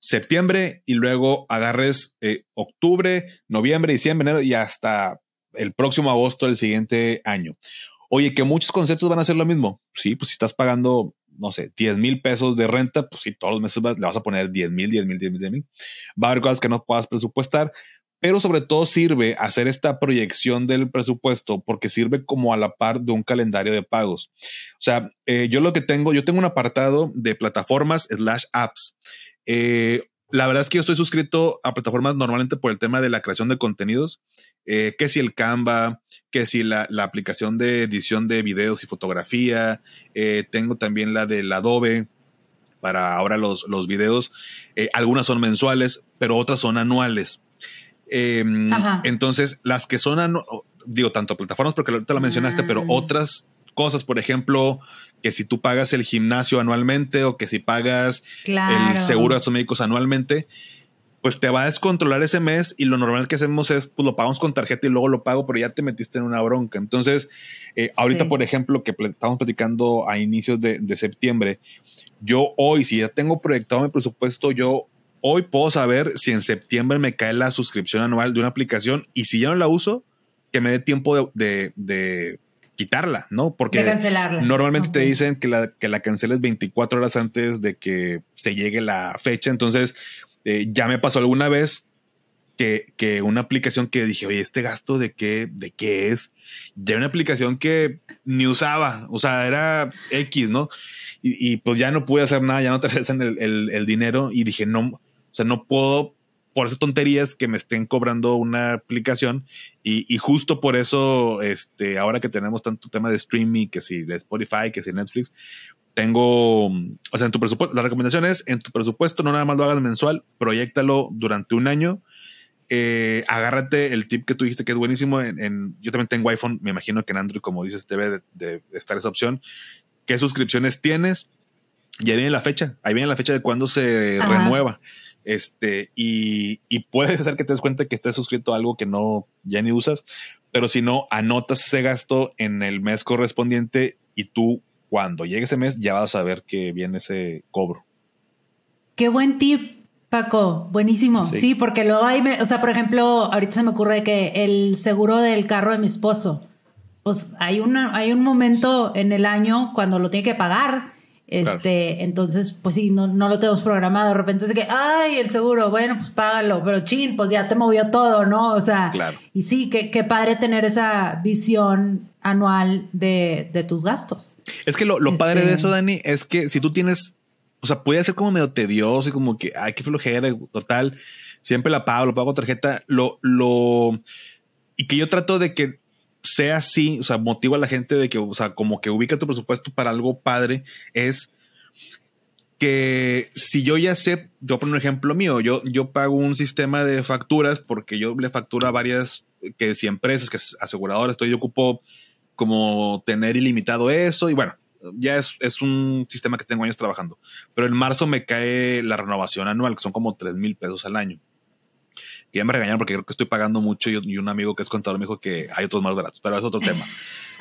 Septiembre y luego agarres eh, octubre, noviembre, diciembre, enero y hasta el próximo agosto del siguiente año. Oye, que muchos conceptos van a ser lo mismo. Sí, pues si estás pagando, no sé, 10 mil pesos de renta, pues sí, todos los meses le vas a poner 10 mil, 10 mil, 10 mil, 10 mil. Va a haber cosas que no puedas presupuestar, pero sobre todo sirve hacer esta proyección del presupuesto porque sirve como a la par de un calendario de pagos. O sea, eh, yo lo que tengo, yo tengo un apartado de plataformas slash apps. Eh, la verdad es que yo estoy suscrito a plataformas normalmente por el tema de la creación de contenidos, eh, que si el Canva, que si la, aplicación de edición de videos y fotografía, tengo también la del Adobe para ahora los, los videos. algunas son mensuales, pero otras son anuales. Em, entonces, las que son, digo, tanto plataformas, porque ahorita la mencionaste, pero mm. otras cosas, por ejemplo, que si tú pagas el gimnasio anualmente o que si pagas el seguro de gastos médicos anualmente, pues te va a descontrolar ese mes y lo normal que hacemos es, pues lo pagamos con tarjeta y luego lo pago, pero ya te metiste en una bronca. Entonces, eh, ahorita, por ejemplo, que estamos platicando a inicios de, de septiembre, yo hoy, si ya tengo proyectado mi presupuesto, yo hoy puedo saber si en septiembre me cae la suscripción anual de una aplicación y si ya no la uso, que me dé tiempo de, quitarla, ¿no? Porque normalmente te dicen que la, que la canceles 24 horas antes de que se llegue la fecha. Entonces, eh, ya me pasó alguna vez que, que, una aplicación que dije, oye, este gasto de qué, de qué es, ya una aplicación que ni usaba, o sea, era X, ¿no? Y, pues ya no pude hacer nada, ya no [LAUGHS] te regresan el, el dinero y dije, no, o sea, no puedo por esas tonterías que me estén cobrando una aplicación y, justo por eso, este, ahora que tenemos tanto tema de streaming, que si de Spotify, que si Netflix, tengo, o sea, en tu presupuesto, la recomendación es, en tu presupuesto no nada más lo hagas mensual, proyectalo durante un año, eh, agárrate el tip que tú dijiste que es buenísimo, en, yo también tengo iPhone, me imagino que en Android, como dices, debe de, estar esa opción, qué suscripciones tienes, ya viene la fecha, ahí viene la fecha de cuándo se renueva. Este, y, y puede [LAUGHS] ser que te des cuenta que estés suscrito a algo que no ya ni usas, pero si no, anotas ese gasto en el mes correspondiente y tú cuando llegue ese mes ya vas a ver que viene ese cobro. Qué buen tip, Paco, buenísimo. Sí, porque luego hay, o sea, por ejemplo, ahorita se me ocurre que el seguro del carro de mi esposo, pues hay, una, hay un momento en el año cuando lo tiene que pagar este, entonces, pues sí, no, no lo tenemos programado. De repente es que, ay, el seguro, bueno, pues págalo, pero chin, pues ya te movió todo, ¿no? O sea, y sí, qué, qué padre tener esa visión anual de, de tus gastos. Es que lo, lo padre de este eso, Dani, es que si tú tienes, o sea, puede ser como medio tedioso y como que, ay, qué flojera, total, siempre la pago, lo pago tarjeta, lo, lo, y que yo trato de que sea así, o sea, motiva a la gente de que, o sea, como que ubica tu presupuesto para algo padre, es que si yo ya sé, a poner un ejemplo mío, yo, yo pago un sistema de facturas porque yo le factura a varias, que si empresas, que aseguradoras, estoy yo ocupo como tener ilimitado eso y bueno, ya es, es, un sistema que tengo años trabajando. Pero en marzo me cae la renovación anual, que son como 3 mil pesos al año. Y ya me regañaron porque creo que estoy pagando mucho y, un amigo que es contador me dijo que hay otros más baratos, pero es otro tema. [LAUGHS]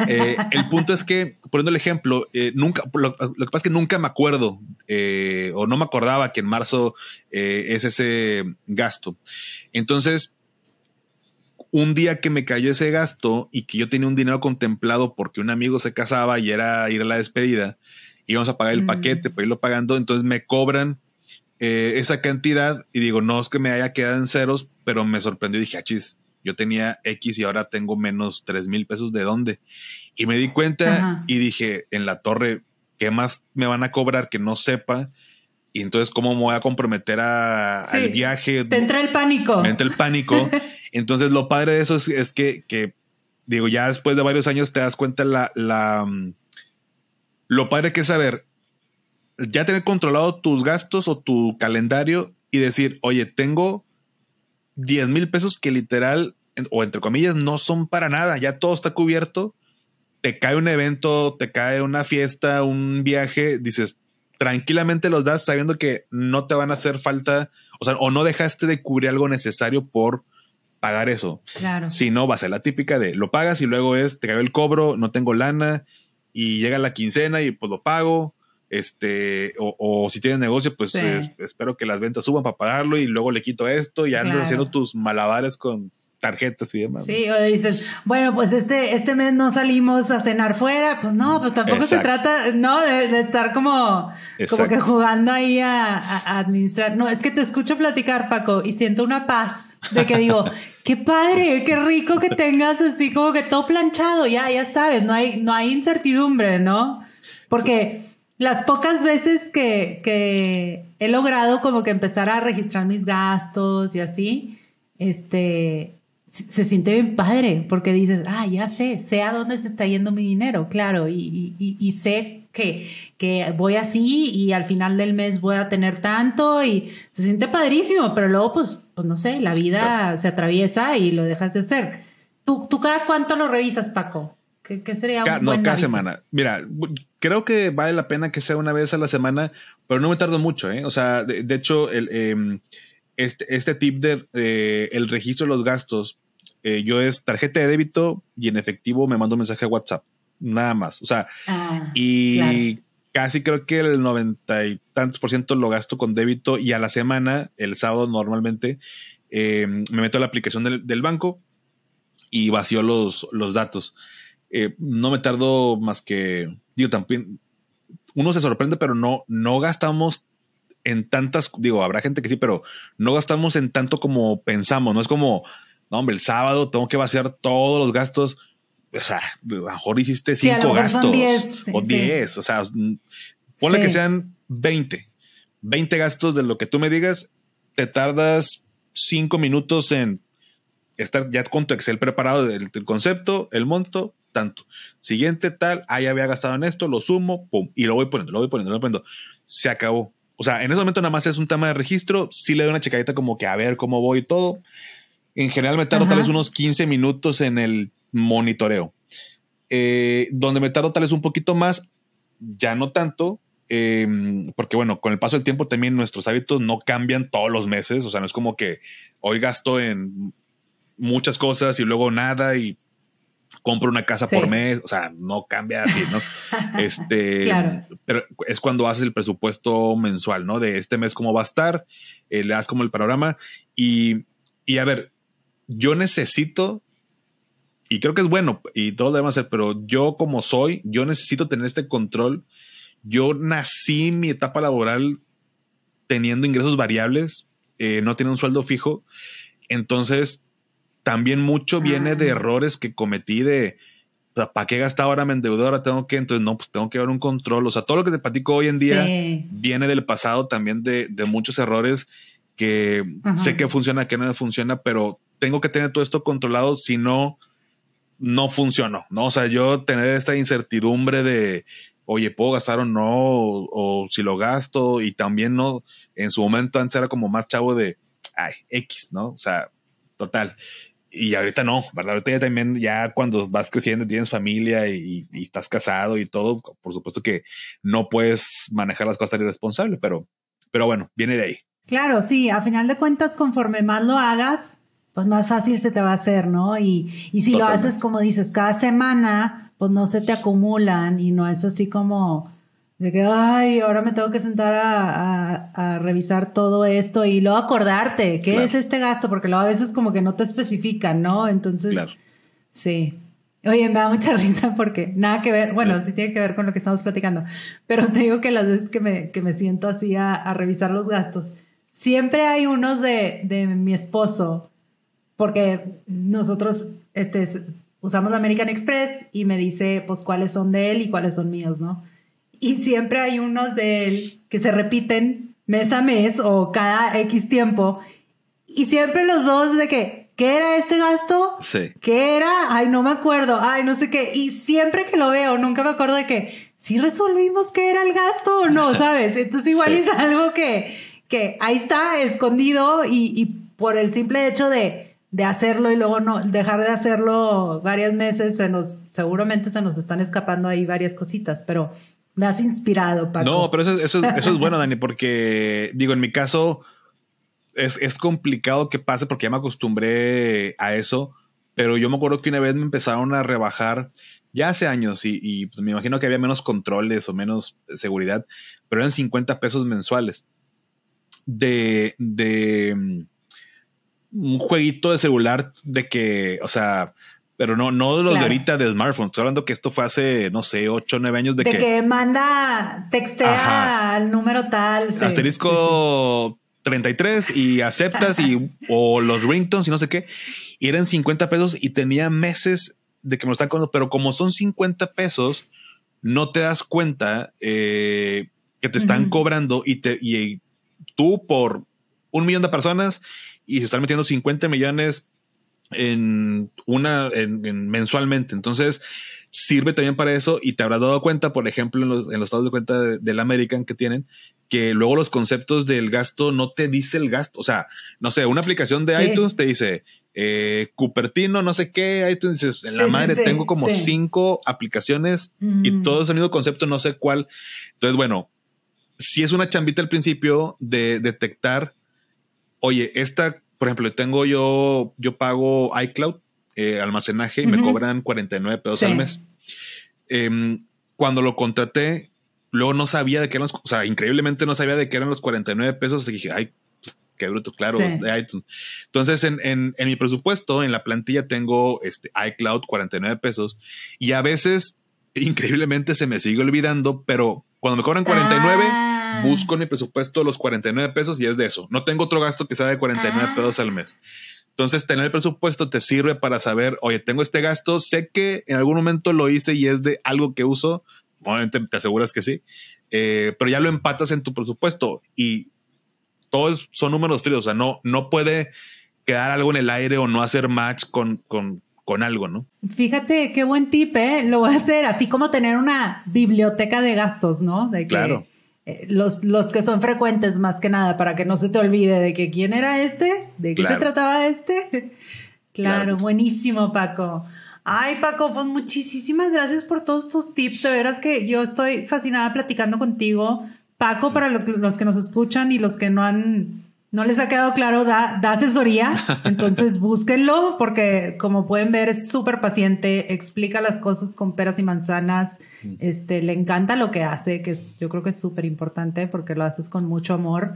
Eh, el punto es que, poniendo el ejemplo, eh, nunca, lo, que pasa es que nunca me acuerdo eh, o no me acordaba que en marzo es ese gasto. Entonces, un día que me cayó ese gasto y que yo tenía un dinero contemplado porque un amigo se casaba y era ir a la despedida, íbamos a pagar el mm. paquete para irlo pagando, entonces me cobran eh, esa cantidad y digo, no es que me haya quedado en ceros, pero me sorprendió y dije, achis, ah, yo tenía X y ahora tengo menos 3 mil pesos, ¿de dónde? Y me di cuenta y dije, en la torre, ¿qué más me van a cobrar que no sepa? Y entonces, ¿cómo me voy a comprometer a, al viaje? Te entra el pánico. Me entra el pánico. [LAUGHS] Entonces, lo padre de eso es, que, digo, ya después de varios años te das cuenta la, la mm, lo padre que es saber, ya tener controlado tus gastos o tu calendario y decir, oye, tengo 10 mil pesos que literal, o entre comillas, no son para nada, ya todo está cubierto. Te cae un evento, te cae una fiesta, un viaje, dices, tranquilamente los das sabiendo que no te van a hacer falta, o sea, o no dejaste de cubrir algo necesario por pagar eso. Claro. Si no, va a ser la típica de lo pagas y luego es, te cae el cobro, no tengo lana y llega la quincena y pues lo pago. Este, o, si tienes negocio, pues espero que las ventas suban para pagarlo y luego le quito esto y andas haciendo tus malabares con tarjetas y demás. Sí, o dices, bueno, pues este, este mes no salimos a cenar fuera, pues no, pues tampoco se trata, ¿no? De, estar como, como que jugando ahí a, administrar. No, es que te escucho platicar, Paco, y siento una paz de que digo, [LAUGHS] qué padre, qué rico que tengas así como que todo planchado, ya, ya sabes, no hay, no hay incertidumbre, ¿no? Porque las pocas veces que, que he logrado como que empezar a registrar mis gastos y así, este, se siente bien padre porque dices, ah, ya sé, sé a dónde se está yendo mi dinero, claro, y, y, sé que, que, voy así y al final del mes voy a tener tanto y se siente padrísimo, pero luego pues, pues no sé, la vida se atraviesa y lo dejas de hacer. ¿Tú, ¿Tú cada cuánto lo revisas, Paco? ¿Qué, sería un No, cada semana. Mira, creo que vale la pena que sea una vez a la semana, pero no me tardo mucho, ¿eh? O sea, de, hecho, el... Em, este, este tip de eh, el registro de los gastos eh, yo es tarjeta de débito y en efectivo me mando un mensaje a WhatsApp. Nada más. O sea, ah, y casi creo que el noventa y tantos por ciento lo gasto con débito y a la semana, el sábado normalmente, eh, me meto a la aplicación del, banco y vacío los, los datos. Eh, no me tardo más que, digo, también, uno se sorprende, pero no, no gastamos en tantas, digo, habrá gente que sí, pero no gastamos en tanto como pensamos, no es como, no, hombre, el sábado tengo que vaciar todos los gastos. O sea, a lo mejor hiciste cinco gastos o diez. O sea, ponle que sean 20. 20 gastos de lo que tú me digas. Te tardas cinco minutos en estar ya con tu Excel preparado del, concepto, el monto, tanto. Siguiente tal, ah, ya había gastado en esto, lo sumo, pum, y lo voy poniendo, lo voy poniendo, lo voy poniendo. Se acabó. O sea, en ese momento nada más es un tema de registro. Sí le doy una checadita como que a ver cómo voy y todo. En general me tardo tal vez unos 15 minutos en el monitoreo. Eh, donde me tardo tal vez un poquito más, ya no tanto, em, porque bueno, con el paso del tiempo también nuestros hábitos no cambian todos los meses, o sea, no es como que hoy gasto en muchas cosas y luego nada y compro una casa por mes, o sea, no cambia así, ¿no? [LAUGHS] este, pero es cuando haces el presupuesto mensual, ¿no? De este mes cómo va a estar, eh, le das como el panorama y, y a ver, yo necesito, y creo que es bueno, y todo lo debemos hacer, pero yo como soy, yo necesito tener este control. Yo nací mi etapa laboral teniendo ingresos variables, eh, no tiene un sueldo fijo. Entonces, también mucho viene de ah. errores que cometí de, ¿para qué gastaba ahora me endeudé? Ahora tengo que, entonces no, pues tengo que dar un control. O sea, todo lo que te platico hoy en día viene del pasado también de, de muchos errores que sé que funciona, que no funciona, pero tengo que tener todo esto controlado, si no, no funcionó, ¿no? O sea, yo tener esta incertidumbre de, oye, ¿puedo gastar o no? O, si lo gasto, y también no, en su momento antes era como más chavo de, ay, X, ¿no? O sea, total. Y ahorita no, ¿verdad? Ahorita ya también, ya cuando vas creciendo, tienes familia y, estás casado y todo, por supuesto que no puedes manejar las cosas irresponsable, pero, pero bueno, viene de ahí. Claro, sí, a final de cuentas, conforme más lo hagas, pues más fácil se te va a hacer, ¿no? Y, y si lo haces como dices, cada semana, pues no se te acumulan y no es así como de que, ay, ahora me tengo que sentar a, revisar todo esto y luego acordarte, ¿qué es este gasto? Porque luego a veces como que no te especifican, ¿no? Entonces, sí. Oye, me da mucha [LAUGHS] risa porque nada que ver, bueno, sí tiene que ver con lo que estamos platicando, pero te digo que las veces que me, que me siento así a, revisar los gastos, siempre hay unos de, de mi esposo, porque nosotros este, usamos American Express y me dice pues cuáles son de él y cuáles son míos, ¿no? Y siempre hay unos de él que se repiten mes a mes o cada X tiempo. Y siempre los dos de que, ¿qué era este gasto? Sí. ¿Qué era? Ay, no me acuerdo. Ay, no sé qué. Y siempre que lo veo, nunca me acuerdo de que, si resolvimos qué era el gasto o no, ¿sabes? Entonces igual es algo que, que ahí está escondido y, y por el simple hecho de, de hacerlo y luego no dejar de hacerlo varios meses, se nos, seguramente se nos están escapando ahí varias cositas, pero me has inspirado, Paco. No, pero eso, eso, es bueno, Dani, porque digo, en mi caso es, es, complicado que pase porque ya me acostumbré a eso, pero yo me acuerdo que una vez me empezaron a rebajar ya hace años y, y pues me imagino que había menos controles o menos seguridad, pero eran 50 pesos mensuales de, de mm, un jueguito de celular de que, o sea, pero no, no de los de ahorita de smartphone. Estoy hablando que esto fue hace, no sé, 8 o 9 años de, de que, manda, textea al número tal. asterisco 33 y aceptas y o los ringtones y no sé qué. Y eran 50 pesos y tenía meses de que me lo están cobrando, pero como son 50 pesos, no te das cuenta eh, que te están cobrando y, te, y tú por un millón de personas y se están metiendo 50 millones en una en, mensualmente. Entonces, sirve también para eso y te habrás dado cuenta, por ejemplo, en los, en los estados de cuenta del American que tienen, que luego los conceptos del gasto no te dice el gasto. O sea, no sé, una aplicación de iTunes te dice eh, Cupertino, no sé qué, iTunes dices, en la madre tengo como cinco aplicaciones y mm. todo ese mismo concepto, no sé cuál. Entonces, bueno, si es una chambita al principio de detectar, oye, esta por ejemplo, tengo yo, yo pago iCloud, eh, almacenaje, y me cobran 49 pesos al mes. Em, cuando lo contraté, luego no sabía de qué eran los, o sea, increíblemente no sabía de qué eran los 49 pesos. Y dije, ay, pues, qué bruto, claro, Entonces, en, en, en, mi presupuesto, en la plantilla, tengo este iCloud 49 pesos y a veces, increíblemente, se me sigue olvidando, pero cuando me cobran 49, Ah. Busco en mi presupuesto los 49 pesos y es de eso. No tengo otro gasto que sea de 49 ah. pesos al mes. Entonces, tener el presupuesto te sirve para saber, oye, tengo este gasto, sé que en algún momento lo hice y es de algo que uso, obviamente te aseguras que sí, eh, pero ya lo empatas en tu presupuesto y todos son números fríos, o sea, no, no puede quedar algo en el aire o no hacer match con, con, con algo, ¿no? Fíjate, qué buen tip, ¿eh? Lo voy a hacer, así como tener una biblioteca de gastos, ¿no? De claro los, los que son frecuentes más que nada, para que no se te olvide de que quién era este, de qué se trataba este. [LAUGHS] claro, buenísimo, Paco. Ay, Paco, pues muchísimas gracias por todos tus tips. De veras que yo estoy fascinada platicando contigo. Paco, para los que nos escuchan y los que no han no les ha quedado claro, da, da asesoría, [LAUGHS] entonces búsquenlo porque como pueden ver es súper paciente, explica las cosas con peras y manzanas, este, le encanta lo que hace, que es, yo creo que es súper importante porque lo haces con mucho amor.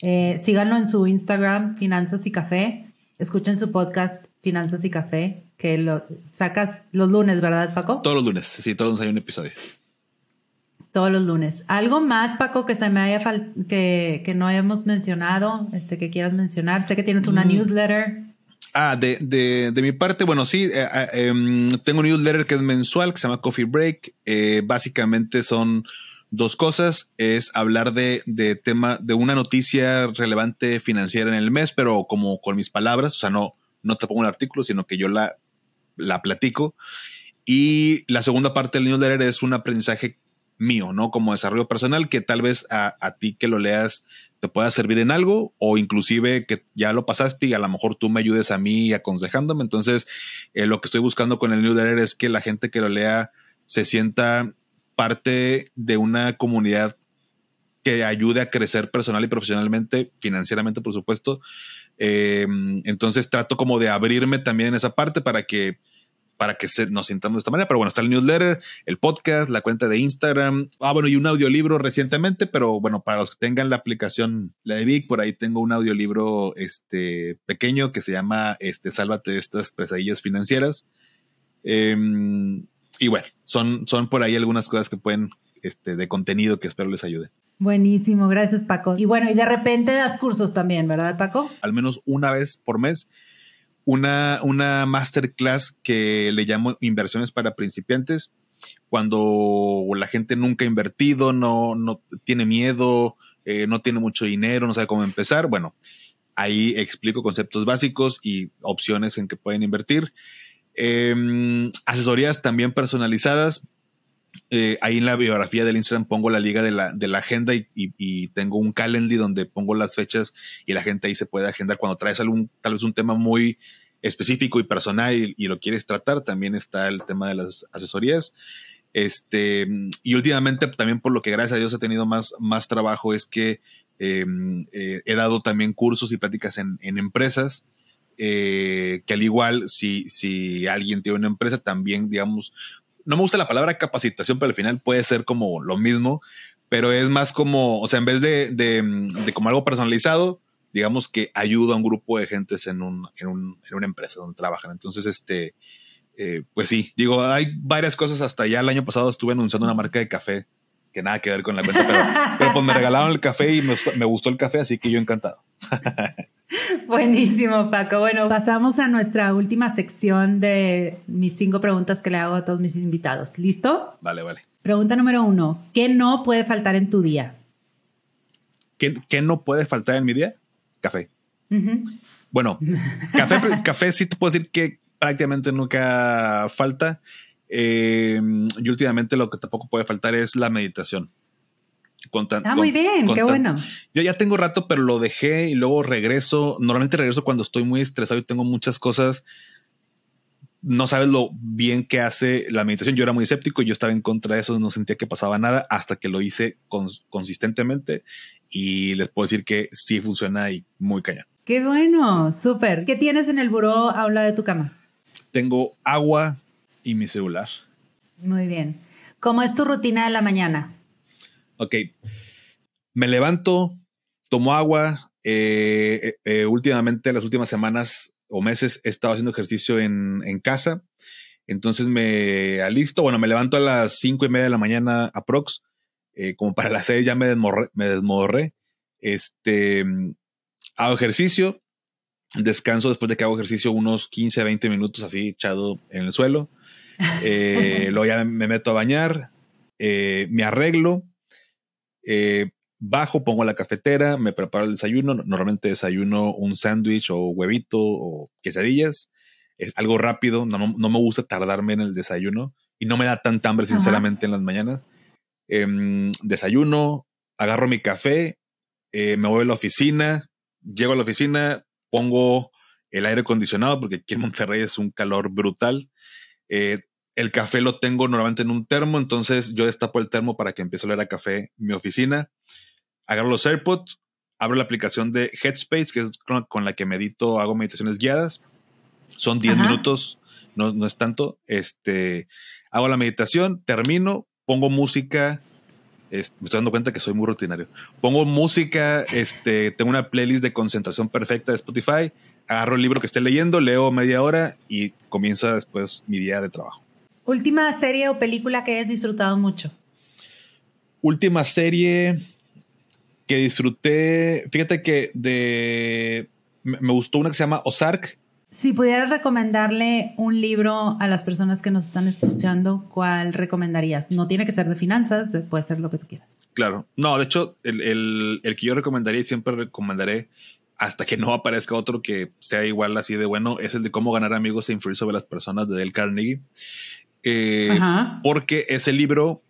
Eh, síganlo en su Instagram, Finanzas y Café, escuchen su podcast Finanzas y Café, que lo sacas los lunes, ¿verdad Paco? Todos los lunes, sí, todos los hay un episodio. Todos los lunes. ¿Algo más, Paco, que se me haya que, que no hayamos mencionado, este, que quieras mencionar? Sé que tienes una mm. newsletter. Ah, de, de, de, mi parte, bueno, sí, eh, eh, em, tengo un newsletter que es mensual, que se llama Coffee Break. Eh, básicamente son dos cosas. Es hablar de, de tema, de una noticia relevante financiera en el mes, pero como con mis palabras, o sea, no, no te pongo un artículo, sino que yo la, la platico. Y la segunda parte del newsletter es un aprendizaje mío, ¿no? Como desarrollo personal, que tal vez a, a, ti que lo leas te pueda servir en algo o inclusive que ya lo pasaste y a lo mejor tú me ayudes a mí aconsejándome. Entonces, eh, lo que estoy buscando con el newsletter es que la gente que lo lea se sienta parte de una comunidad que ayude a crecer personal y profesionalmente, financieramente, por supuesto. Eh, entonces trato como de abrirme también en esa parte para que para que se, nos sintamos de esta manera. Pero bueno, está el newsletter, el podcast, la cuenta de Instagram. Ah, bueno, y un audiolibro recientemente, pero bueno, para los que tengan la aplicación, la de Vic, por ahí tengo un audiolibro este, pequeño que se llama este, Sálvate de estas pesadillas financieras. Em, y bueno, son, son por ahí algunas cosas que pueden, este, de contenido que espero les ayude. Buenísimo, gracias Paco. Y bueno, y de repente das cursos también, ¿verdad Paco? Al menos una vez por mes una, una masterclass que le llamo inversiones para principiantes, cuando la gente nunca ha invertido, no, no tiene miedo, eh, no tiene mucho dinero, no sabe cómo empezar. Bueno, ahí explico conceptos básicos y opciones en que pueden invertir. Em, asesorías también personalizadas. Eh, ahí en la biografía del Instagram pongo la liga de la, de la agenda y, y, tengo un calendar donde pongo las fechas y la gente ahí se puede agendar cuando traes algún, tal vez un tema muy específico y personal y, lo quieres tratar. También está el tema de las asesorías. Este, y últimamente también por lo que gracias a Dios he tenido más, más trabajo es que em, eh, he dado también cursos y pláticas en, en empresas. Eh, que al igual si, si alguien tiene una empresa también digamos no me gusta la palabra capacitación, pero al final puede ser como lo mismo, pero es más como, o sea, en vez de, de, como algo personalizado, digamos que ayuda a un grupo de gentes en, un, en, un, en una empresa donde trabajan. Entonces, este, eh, pues sí, digo, hay varias cosas. Hasta ya el año pasado estuve anunciando una marca de café que nada que ver con la cuenta, pero, pero pues me regalaron el café y me me gustó el café, así que yo encantado. [LAUGHS] [LAUGHS] Buenísimo, Paco. Bueno, pasamos a nuestra última sección de mis cinco preguntas que le hago a todos mis invitados. ¿Listo? Vale, vale. Pregunta número uno. ¿Qué no puede faltar en tu día? ¿Qué, no puede faltar en mi día? Café. Bueno, [LAUGHS] café, café sí te puedo decir que prácticamente nunca falta. Eh, y últimamente lo que tampoco puede faltar es la meditación. Ah, muy bien, qué bueno. Yo ya tengo rato, pero lo dejé y luego regreso. Normalmente regreso cuando estoy muy estresado y tengo muchas cosas. No sabes lo bien que hace la meditación. Yo era muy escéptico, yo estaba en contra de eso, no sentía que pasaba nada hasta que lo hice consistentemente y les puedo decir que sí funciona y muy cañón. Qué bueno, súper. ¿Qué tienes en el buró habla de tu cama? Tengo agua y mi celular. Muy bien. ¿Cómo es tu rutina de la mañana? Ok. Me levanto, tomo agua. Eh, eh, eh, últimamente, las últimas semanas o meses, he estado haciendo ejercicio en, casa. Entonces me alisto. Bueno, me levanto a las cinco y media de la mañana aprox. como para las seis ya me, desmorré, me desmorré. Este, hago ejercicio. Descanso después de que hago ejercicio unos 15 a 20 minutos así echado en el suelo. [LAUGHS] luego ya me meto a bañar. me arreglo eh, bajo, pongo la cafetera, me preparo el desayuno. Normalmente desayuno un sándwich o huevito o quesadillas. Es algo rápido, no, me gusta tardarme en el desayuno y no me da tanta hambre, sinceramente, en las mañanas. Em, desayuno, agarro mi café, eh, me voy a la oficina, llego a la oficina, pongo el aire acondicionado porque aquí en Monterrey es un calor brutal. Eh, el café lo tengo normalmente en un termo, entonces yo destapo el termo para que empiece a oler a café en mi oficina. Agarro los AirPods, abro la aplicación de Headspace, que es con la que medito, hago meditaciones guiadas. Son 10 minutos, no, no, es tanto. Este, hago la meditación, termino, pongo música. me estoy dando cuenta que soy muy rutinario. Pongo música, este, tengo una playlist de concentración perfecta de Spotify. Agarro el libro que esté leyendo, leo media hora y comienza después mi día de trabajo. Última serie o película que hayas disfrutado mucho. Última serie que disfruté, fíjate que de me gustó una que se llama Ozark. Si pudieras recomendarle un libro a las personas que nos están escuchando, ¿cuál recomendarías? No tiene que ser de finanzas, puede ser lo que tú quieras. Claro, no, de hecho, el, el, el que yo recomendaría y siempre recomendaré hasta que no aparezca otro que sea igual así de bueno, es el de cómo ganar amigos e influir sobre las personas de Dale Carnegie. Eh, porque ese libro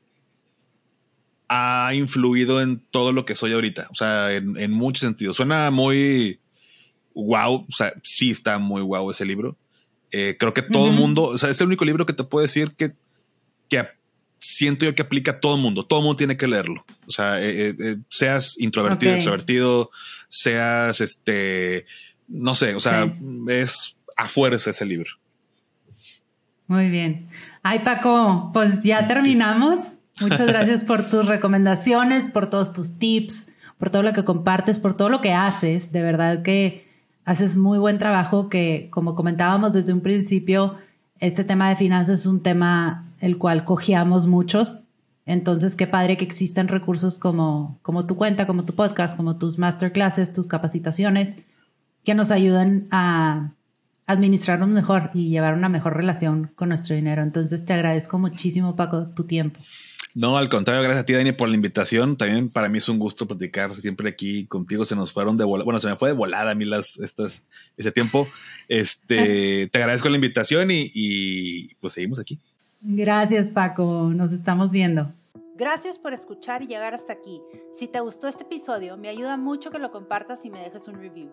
ha influido en todo lo que soy ahorita. O sea, en, muchos sentidos. Suena muy wow. O sea, sí está muy wow ese libro. Eh, creo que todo el mundo, o sea, es el único libro que te puedo decir que, que siento yo que aplica a todo el mundo. Todo el mundo tiene que leerlo. O sea, eh, eh, seas introvertido, extrovertido, seas este, no sé, o sea, es a fuerza ese libro. Muy bien. Ay, Paco, pues ya terminamos. Muchas [LAUGHS] gracias por tus recomendaciones, por todos tus tips, por todo lo que compartes, por todo lo que haces. De verdad que haces muy buen trabajo que, como comentábamos desde un principio, este tema de finanzas es un tema el cual cojeamos muchos. Entonces, qué padre que existan recursos como, como tu cuenta, como tu podcast, como tus masterclasses, tus capacitaciones, que nos ayudan a administrarnos mejor y llevar una mejor relación con nuestro dinero. Entonces, te agradezco muchísimo, Paco, tu tiempo. No, al contrario, gracias a ti, Dani, por la invitación. También para mí es un gusto platicar siempre aquí contigo. Se nos fueron de volada. Bueno, se me fue de volada a mí las, estas, ese tiempo. Este, [LAUGHS] te agradezco la invitación y, y pues seguimos aquí. Gracias, Paco. Nos estamos viendo. Gracias por escuchar y llegar hasta aquí. Si te gustó este episodio, me ayuda mucho que lo compartas y me dejes un review.